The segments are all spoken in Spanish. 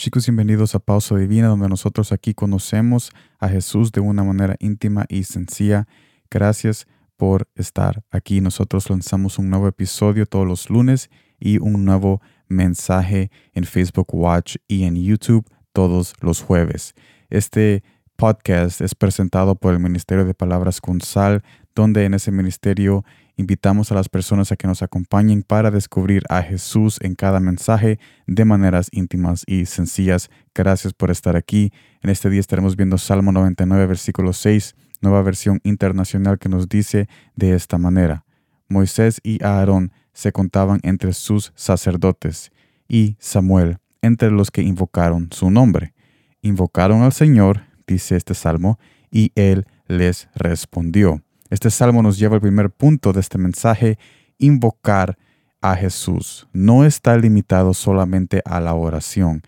Chicos, bienvenidos a Pausa Divina, donde nosotros aquí conocemos a Jesús de una manera íntima y sencilla. Gracias por estar aquí. Nosotros lanzamos un nuevo episodio todos los lunes y un nuevo mensaje en Facebook Watch y en YouTube todos los jueves. Este podcast es presentado por el Ministerio de Palabras con Sal, donde en ese ministerio invitamos a las personas a que nos acompañen para descubrir a Jesús en cada mensaje de maneras íntimas y sencillas. Gracias por estar aquí. En este día estaremos viendo Salmo 99, versículo 6, nueva versión internacional que nos dice de esta manera. Moisés y Aarón se contaban entre sus sacerdotes y Samuel entre los que invocaron su nombre. Invocaron al Señor, dice este salmo, y él les respondió. Este salmo nos lleva al primer punto de este mensaje, invocar a Jesús. No está limitado solamente a la oración.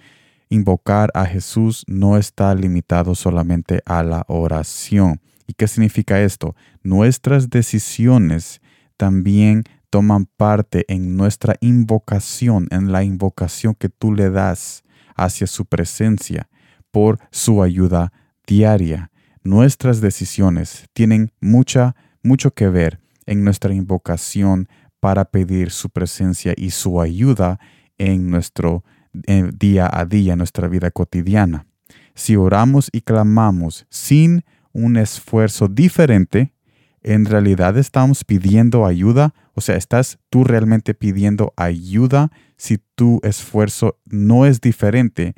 Invocar a Jesús no está limitado solamente a la oración. ¿Y qué significa esto? Nuestras decisiones también toman parte en nuestra invocación, en la invocación que tú le das hacia su presencia por su ayuda diaria nuestras decisiones tienen mucha, mucho que ver en nuestra invocación para pedir su presencia y su ayuda en nuestro día a día, en nuestra vida cotidiana. Si oramos y clamamos sin un esfuerzo diferente, en realidad estamos pidiendo ayuda, o sea, estás tú realmente pidiendo ayuda si tu esfuerzo no es diferente,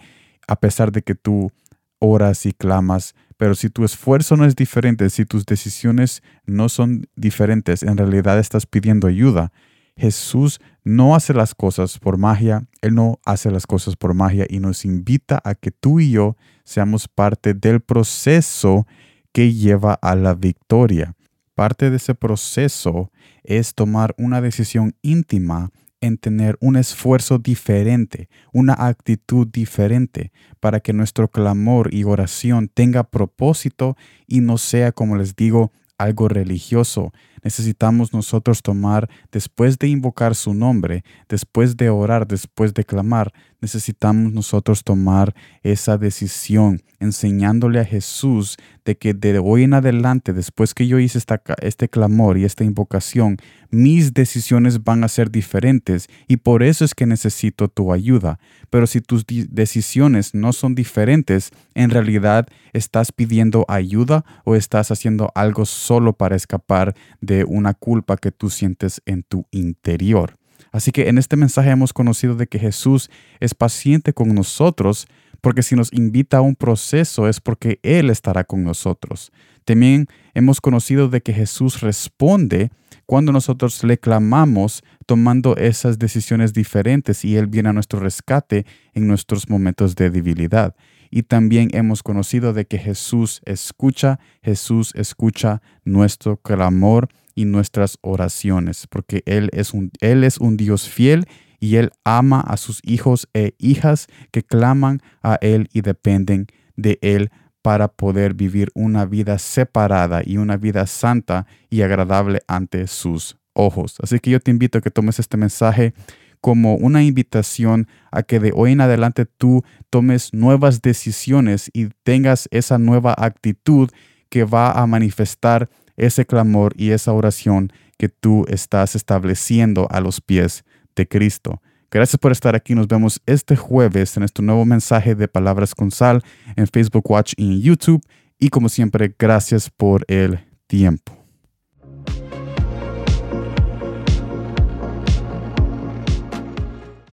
a pesar de que tú oras y clamas pero si tu esfuerzo no es diferente, si tus decisiones no son diferentes, en realidad estás pidiendo ayuda. Jesús no hace las cosas por magia, Él no hace las cosas por magia y nos invita a que tú y yo seamos parte del proceso que lleva a la victoria. Parte de ese proceso es tomar una decisión íntima en tener un esfuerzo diferente, una actitud diferente, para que nuestro clamor y oración tenga propósito y no sea, como les digo, algo religioso. Necesitamos nosotros tomar, después de invocar su nombre, después de orar, después de clamar, necesitamos nosotros tomar esa decisión, enseñándole a Jesús de que de hoy en adelante, después que yo hice esta, este clamor y esta invocación, mis decisiones van a ser diferentes y por eso es que necesito tu ayuda. Pero si tus decisiones no son diferentes, en realidad estás pidiendo ayuda o estás haciendo algo solo para escapar una culpa que tú sientes en tu interior. Así que en este mensaje hemos conocido de que Jesús es paciente con nosotros, porque si nos invita a un proceso es porque Él estará con nosotros. También hemos conocido de que Jesús responde cuando nosotros le clamamos tomando esas decisiones diferentes y Él viene a nuestro rescate en nuestros momentos de debilidad. Y también hemos conocido de que Jesús escucha, Jesús escucha nuestro clamor y nuestras oraciones, porque Él es un, Él es un Dios fiel y Él ama a sus hijos e hijas que claman a Él y dependen de Él para poder vivir una vida separada y una vida santa y agradable ante sus ojos. Así que yo te invito a que tomes este mensaje como una invitación a que de hoy en adelante tú tomes nuevas decisiones y tengas esa nueva actitud que va a manifestar ese clamor y esa oración que tú estás estableciendo a los pies de Cristo. Gracias por estar aquí. Nos vemos este jueves en este nuevo mensaje de Palabras con Sal en Facebook Watch y en YouTube. Y como siempre, gracias por el tiempo.